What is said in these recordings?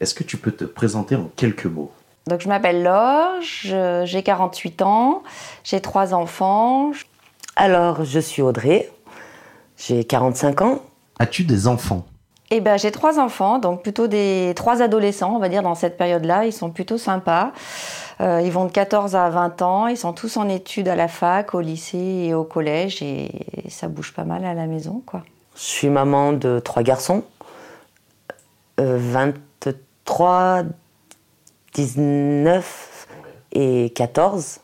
Est-ce que tu peux te présenter en quelques mots? Donc je m'appelle Laure, j'ai 48 ans, j'ai trois enfants. Alors je suis Audrey, j'ai 45 ans. As-tu des enfants? Eh ben, j'ai trois enfants, donc plutôt des trois adolescents, on va dire, dans cette période-là. Ils sont plutôt sympas. Euh, ils vont de 14 à 20 ans. Ils sont tous en études à la fac, au lycée et au collège. Et ça bouge pas mal à la maison, quoi. Je suis maman de trois garçons. 23, 19 et 14.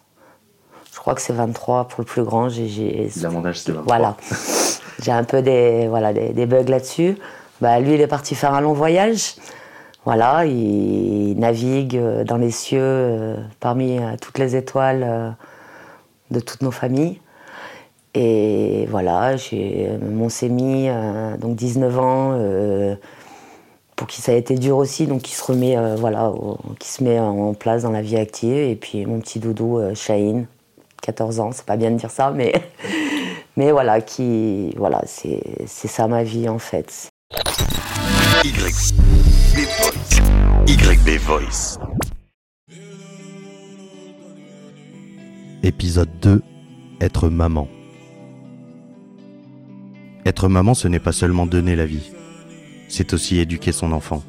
Je crois que c'est 23 pour le plus grand. J'ai, c'est 23. Voilà. J'ai un peu des, voilà, des, bugs là-dessus. Bah, lui, il est parti faire un long voyage. Voilà, il navigue dans les cieux euh, parmi euh, toutes les étoiles euh, de toutes nos familles. Et voilà, j'ai mon sémi, donc 19 ans, pour qui ça a été dur aussi, donc qui se remet, voilà, qui se met en place dans la vie active. Et puis mon petit doudou, Shaheen, 14 ans, c'est pas bien de dire ça, mais, mais voilà, qui, voilà, c'est ça ma vie en fait. YB Voice. YB Voice. Épisode 2 Être maman. Être maman, ce n'est pas seulement donner la vie, c'est aussi éduquer son enfant,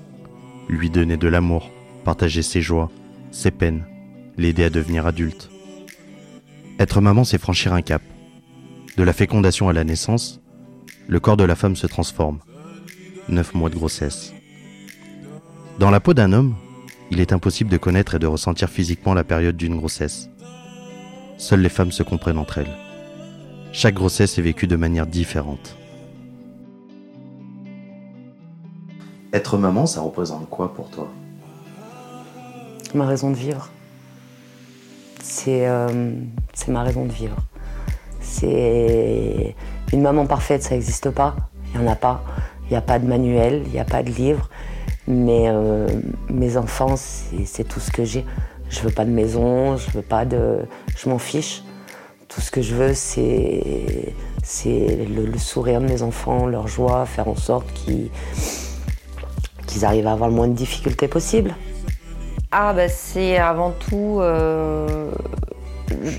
lui donner de l'amour, partager ses joies, ses peines, l'aider à devenir adulte. Être maman, c'est franchir un cap. De la fécondation à la naissance, le corps de la femme se transforme. Neuf mois de grossesse. Dans la peau d'un homme, il est impossible de connaître et de ressentir physiquement la période d'une grossesse. Seules les femmes se comprennent entre elles. Chaque grossesse est vécue de manière différente. Être maman, ça représente quoi pour toi? Ma raison de vivre. C'est euh, ma raison de vivre. C'est une maman parfaite, ça n'existe pas. Il n'y en a pas. Il n'y a pas de manuel, il n'y a pas de livre. Mais euh, mes enfants, c'est tout ce que j'ai. Je veux pas de maison, je veux pas de. Je m'en fiche. Tout ce que je veux, c'est le, le, sourire de mes enfants, leur joie, faire en sorte qu'ils arrivent à avoir le moins de difficultés possible. Ah, bah, c'est avant tout. Euh,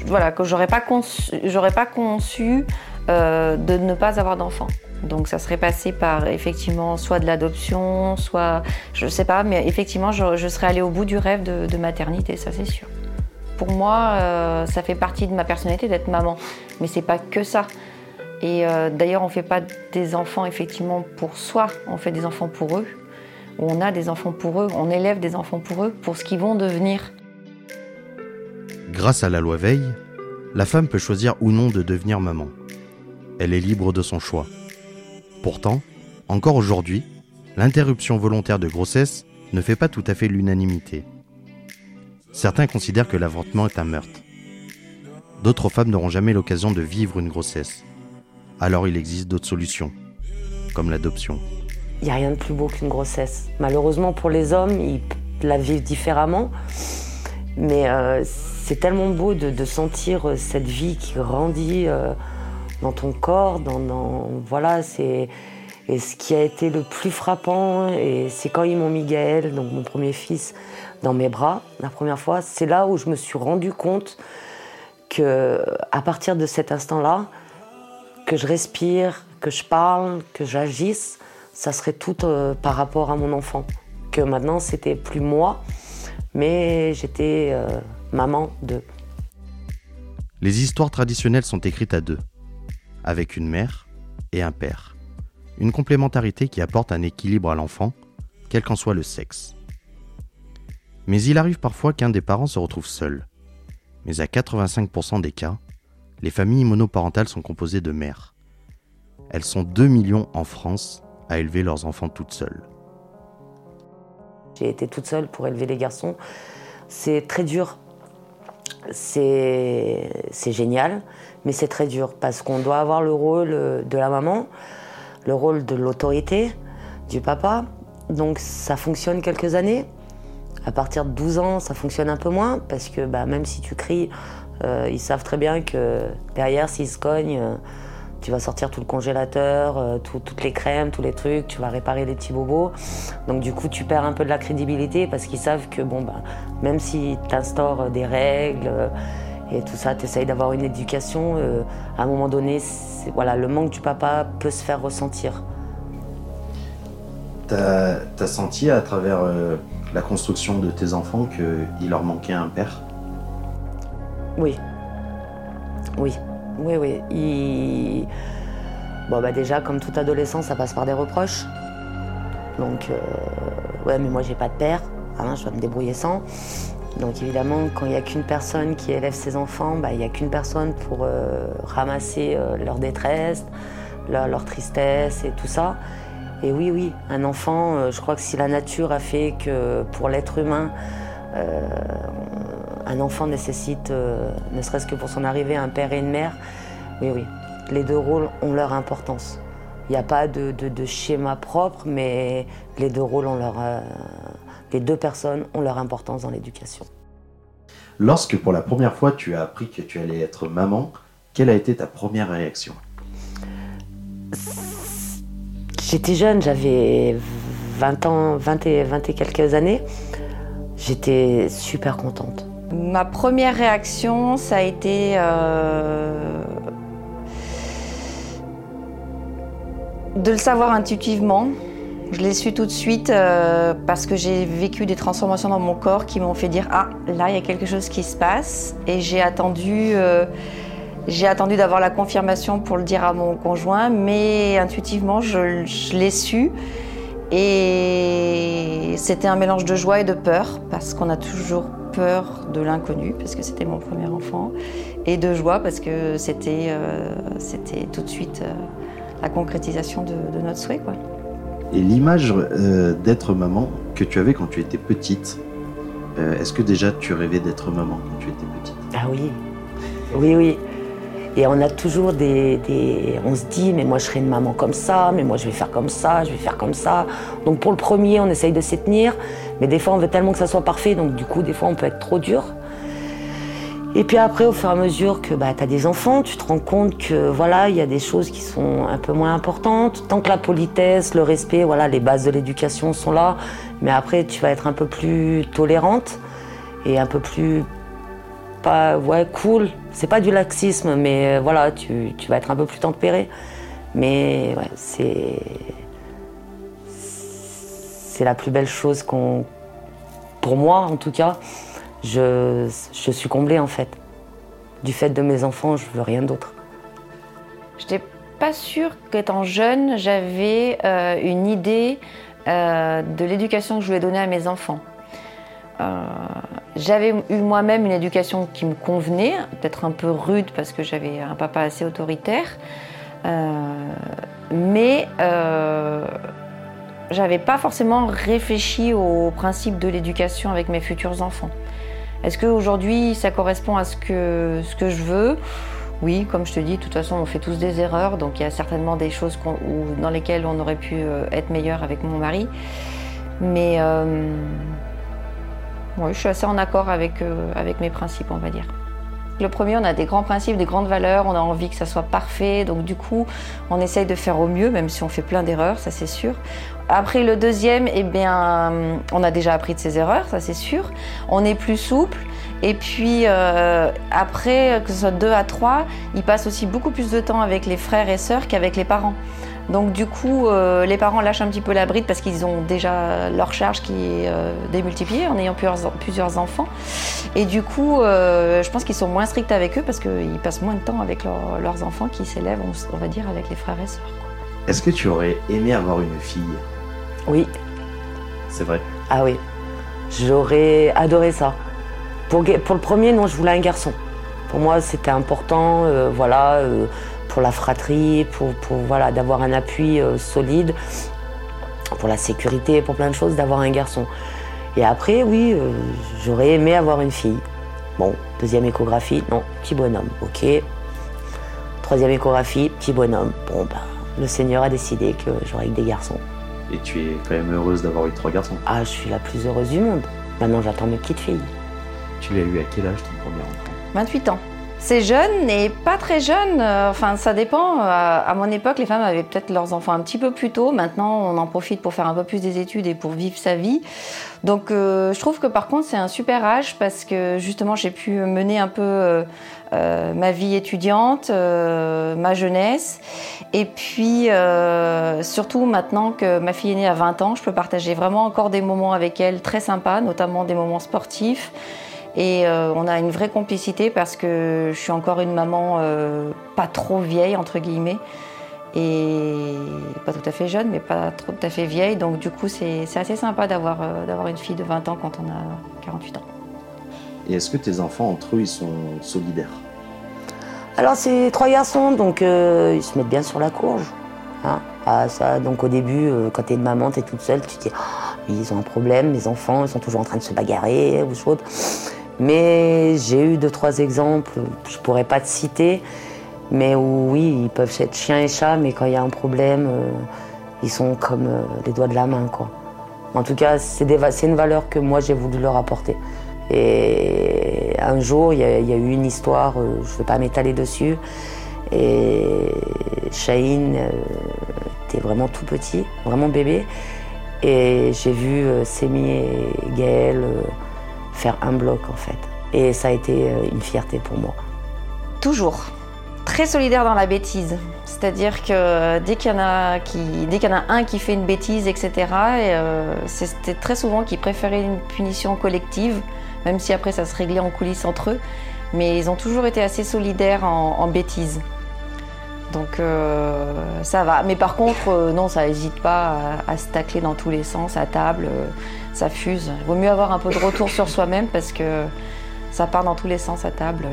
voilà, que j'aurais pas conçu, pas conçu euh, de ne pas avoir d'enfants. Donc ça serait passé par effectivement soit de l'adoption, soit je sais pas, mais effectivement je, serais allée au bout du rêve de, maternité, ça c'est sûr. Pour moi, euh, ça fait partie de ma personnalité d'être maman, mais c'est pas que ça. Et d'ailleurs, on fait pas des enfants effectivement pour soi, on fait des enfants pour eux. On a des enfants pour eux, on élève des enfants pour eux, pour ce qu'ils vont devenir. Grâce à la loi Veille, la femme peut choisir ou non de devenir maman. Elle est libre de son choix. Pourtant, encore aujourd'hui, l'interruption volontaire de grossesse ne fait pas tout à fait l'unanimité. Certains considèrent que l'avortement est un meurtre. D'autres femmes n'auront jamais l'occasion de vivre une grossesse. Alors il existe d'autres solutions, comme l'adoption. Il n'y a rien de plus beau qu'une grossesse. Malheureusement pour les hommes, ils la vivent différemment. Mais euh, c'est tellement beau de, sentir cette vie qui grandit. Euh, dans ton corps, dans, voilà, c'est et ce qui a été le plus frappant, et c'est quand ils m'ont mis Gaël, donc mon premier fils, dans mes bras la première fois, c'est là où je me suis rendu compte que à partir de cet instant-là, que je respire, que je parle, que j'agisse, ça serait tout euh, par rapport à mon enfant. Que maintenant c'était plus moi, mais j'étais euh, maman de. Les histoires traditionnelles sont écrites à deux avec une mère et un père. Une complémentarité qui apporte un équilibre à l'enfant, quel qu'en soit le sexe. Mais il arrive parfois qu'un des parents se retrouve seul. Mais à 85% des cas, les familles monoparentales sont composées de mères. Elles sont 2 millions en France à élever leurs enfants toutes seules. J'ai été toute seule pour élever les garçons. C'est très dur c'est génial, mais c'est très dur parce qu'on doit avoir le rôle de la maman, le rôle de l'autorité, du papa. Donc ça fonctionne quelques années. À partir de 12 ans, ça fonctionne un peu moins parce que bah, même si tu cries, euh, ils savent très bien que derrière, s'ils se cognent, euh, Tu vas sortir tout le congélateur, euh, tout- toutes les crèmes, tous les trucs, tu vas réparer les petits bobos. Donc du coup, tu perds un peu de la crédibilité parce qu'ils savent que bon, ben, même si tu instaures des règles euh, et tout ça, tu essayes d'avoir une éducation, euh, à un moment donné, voilà, le manque du papa peut se faire ressentir. T'as as senti à travers euh, la construction de tes enfants qu'il leur manquait un père? Oui. Oui. Oui, oui. Il- Bon, bah déjà, comme toute adolescent, ça passe par des reproches. Donc, euh, ouais, mais moi, j'ai pas de père. Hein, je dois me débrouiller sans. Donc, évidemment, quand il n'y a qu'une personne qui élève ses enfants, bah, il n'y a qu'une personne pour euh, ramasser euh, leur détresse, leur, tristesse et tout ça. Et oui, oui, un enfant, je crois que si la nature a fait que pour l'être humain, un enfant nécessite, euh, ne serait-ce que pour son arrivée, un père et une mère. Oui, oui. Les deux rôles ont leur importance. Il n'y a pas de, de- de schéma propre, mais les deux rôles ont leur. euh, les deux personnes ont leur importance dans l'éducation. Lorsque pour la première fois tu as appris que tu allais être maman, quelle a été ta première réaction? J'étais jeune, j'avais 20 ans, 20 et, 20 et quelques années. J'étais super contente. Ma première réaction, ça a été euh, de le savoir intuitivement. Je l'ai su tout de suite euh, parce que j'ai vécu des transformations dans mon corps qui m'ont fait dire ah là il y a quelque chose qui se passe et j'ai attendu euh, j'ai attendu d'avoir la confirmation pour le dire à mon conjoint mais intuitivement je, je l'ai su et c'était un mélange de joie et de peur parce qu'on a toujours peur de l'inconnu parce que c'était mon premier enfant et de joie parce que c'était euh, c'était tout de suite euh, la concrétisation de, de notre souhait quoi. Et l'image euh, d'être maman que tu avais quand tu étais petite, euh, est-ce que déjà tu rêvais d'être maman quand tu étais petite? Ah oui, oui, oui. Et on a toujours des, On se dit, mais moi je serai une maman comme ça, mais moi je vais faire comme ça, je vais faire comme ça. Donc pour le premier, on essaye de s'y tenir, mais des fois on veut tellement que ça soit parfait, donc du coup, des fois on peut être trop dur. Et puis après, au fur et à mesure que bah, tu as des enfants, tu te rends compte que voilà, il y a des choses qui sont un peu moins importantes. Tant que la politesse, le respect, voilà, les bases de l'éducation sont là, mais après tu vas être un peu plus tolérante et un peu plus pas ouais cool. C'est pas du laxisme mais euh, voilà tu, tu vas être un peu plus tempéré. Mais ouais c'est c'est la plus belle chose qu'on pour moi en tout cas je, je suis comblée en fait. Du fait de mes enfants je veux rien d'autre. J'étais pas sûre qu'étant jeune, j'avais euh, une idée euh, de l'éducation que je voulais donner à mes enfants. Euh, j'avais eu moi-même une éducation qui me convenait, peut-être un peu rude parce que j'avais un papa assez autoritaire, Euh, mais euh, j'avais pas forcément réfléchi au principe de l'éducation avec mes futurs enfants. Est-ce qu'aujourd'hui ça correspond à ce que, ce que je veux? Oui, comme je te dis, de toute façon, on fait tous des erreurs, donc il y a certainement des choses où- dans lesquelles on aurait pu être meilleur avec mon mari. Mais ouais, je suis assez en accord avec, euh, avec mes principes, on va dire. Le premier, on a des grands principes, des grandes valeurs, on a envie que ça soit parfait, donc du coup, on essaye de faire au mieux, même si on fait plein d'erreurs, ça c'est sûr. Après le deuxième, eh bien, on a déjà appris de ses erreurs, ça c'est sûr. On est plus souple. Et puis euh, après, que ce soit deux à trois, ils passent aussi beaucoup plus de temps avec les frères et sœurs qu'avec les parents. Donc du coup, euh, les parents lâchent un petit peu la bride parce qu'ils ont déjà leur charge qui est euh, démultipliée en ayant plusieurs, plusieurs enfants. Et du coup, euh, je pense qu'ils sont moins stricts avec eux parce qu'ils passent moins de temps avec leurs- leurs enfants qui s'élèvent, on, on va dire, avec les frères et sœurs. Est-ce que tu aurais aimé avoir une fille? Oui C'est vrai. ah oui j'aurais adoré ça pour, pour le premier non je voulais un garçon pour moi c'était important euh, voilà euh, pour la fratrie pour, pour voilà d'avoir un appui euh, solide pour la sécurité pour plein de choses d'avoir un garçon. Et après oui euh, j'aurais aimé avoir une fille. Bon deuxième échographie non petit bonhomme ok. Troisième échographie petit bonhomme. Bon bah le Seigneur a décidé que j'aurais que des garçons. Et tu es quand même heureuse d'avoir eu trois garçons. ah je suis la plus heureuse du monde. Maintenant j'attends mes petites filles. Tu l'as eu à quel âge ton premier enfant? 28 ans. C'est jeune et pas très jeune. Euh, enfin, ça dépend. Euh, à mon époque, les femmes avaient peut-être leurs enfants un petit peu plus tôt. Maintenant, on en profite pour faire un peu plus des études et pour vivre sa vie. Donc, euh, je trouve que par contre, c'est un super âge parce que justement, j'ai pu mener un peu ma vie étudiante, ma jeunesse. Et puis, surtout maintenant que ma fille est née à 20 ans, je peux partager vraiment encore des moments avec elle très sympas, notamment des moments sportifs. Et euh, on a une vraie complicité parce que je suis encore une maman euh, pas trop vieille, entre guillemets, et pas tout à fait jeune, mais pas trop tout à fait vieille. Donc du coup, c'est assez sympa d'avoir euh, d'avoir une fille de 20 ans quand on a 48 ans. Et est-ce que tes enfants, entre eux, ils sont solidaires? Alors, c'est trois garçons, donc ils se mettent bien sur la courge. Hein. ah, ça, donc au début, quand t'es une maman, t'es toute seule, tu te dis, oh, ils ont un problème, les enfants, ils sont toujours en train de se bagarrer ou chose. Mais j'ai eu deux, trois exemples, je pourrais pas te citer, mais où oui, ils peuvent être chiens et chats, mais quand il y a un problème, euh, ils sont comme euh, les doigts de la main. Quoi. En tout cas, c'est une valeur que moi j'ai voulu leur apporter. Et un jour, il y, a eu une histoire, euh, je ne vais pas m'étaler dessus, et Shaheen était vraiment tout petit, vraiment bébé. Et j'ai vu Semi et Gaël faire un bloc en fait. Et ça a été euh, une fierté pour moi. Toujours. Très solidaire dans la bêtise. C'est-à-dire que dès qu'il y, en a qui, dès qu'il y en a un qui fait une bêtise, etc., et euh, c'était très souvent qu'ils préféraient une punition collective, même si après ça se réglait en coulisses entre eux. Mais ils ont toujours été assez solidaires en bêtise. Donc euh, ça va. Mais par contre, euh, non, ça n'hésite pas à, se tacler dans tous les sens, à table, euh, ça fuse. Il vaut mieux avoir un peu de retour sur soi-même parce que ça part dans tous les sens à table.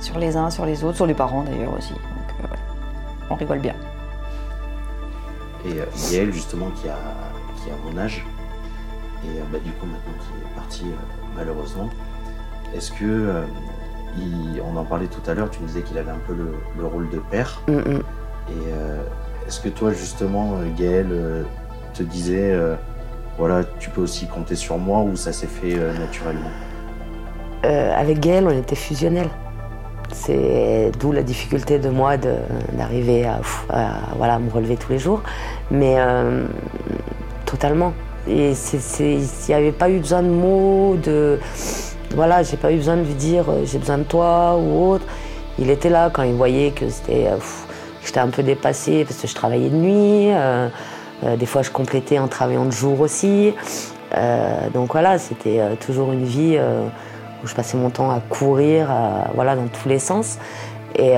sur les uns, sur les autres, sur les parents d'ailleurs aussi. Donc on rigole bien. Et Yael, justement, qui a, mon âge, et bah, du coup maintenant qui est parti malheureusement, est-ce que on en parlait tout à l'heure, tu me disais qu'il avait un peu le, rôle de père. Mm, mm. Et euh, est-ce que toi, justement, euh, Gaël, euh, te disait, voilà, tu peux aussi compter sur moi ou ça s'est fait naturellement? Avec Gaël, on était fusionnels. C'est d'où la difficulté de moi d'arriver à, voilà, me relever tous les jours. Mais totalement. Et il n'y avait pas eu besoin de mots, de voilà, j'ai pas eu besoin de lui dire euh, j'ai besoin de toi ou autre. Il était là quand il voyait que euh, j'étais un peu dépassée parce que je travaillais de nuit. Euh, des fois, je complétais en travaillant de jour aussi. donc voilà, c'était toujours une vie où je passais mon temps à courir, voilà, dans tous les sens. Et,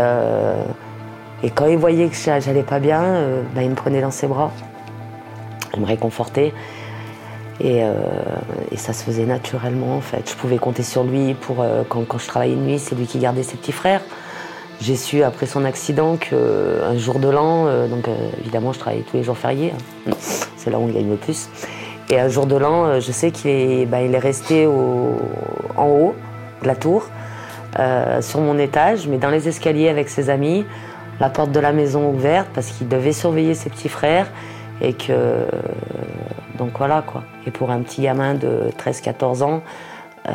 quand il voyait que j'allais pas bien, ben, il me prenait dans ses bras. Il me réconfortait. Euh, et, ça se faisait naturellement en fait. Je pouvais compter sur lui pour euh, quand, je travaillais de nuit, c'est lui qui gardait ses petits frères. J'ai su après son accident qu'un jour de l'an, euh, donc évidemment je travaillais tous les jours fériés, hein. c'est là où on gagne le plus. Et un jour de l'an, je sais qu'il est, bah, est, resté en haut de la tour, sur mon étage, mais dans les escaliers avec ses amis, la porte de la maison ouverte parce qu'il devait surveiller ses petits frères et que donc voilà quoi. Et pour un petit gamin de 13-14 ans, euh,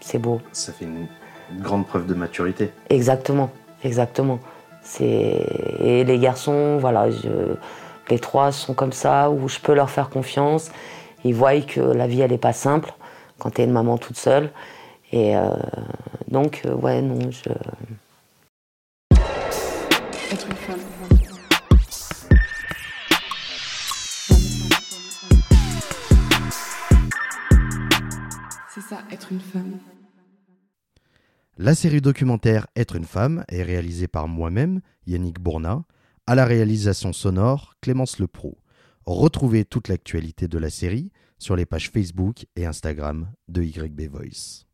c'est beau. Ça fait une, grande preuve de maturité. Exactement, exactement. Et les garçons, voilà, les trois sont comme ça, où je peux leur faire confiance. Ils voient que la vie, elle n'est pas simple quand tu es une maman toute seule. Et euh, donc, euh, ouais, non, je. La série documentaire Être une femme est réalisée par moi-même, Yannick Bourna, à la réalisation sonore Clémence Lepro. Retrouvez toute l'actualité de la série sur les pages Facebook et Instagram de YB Voice.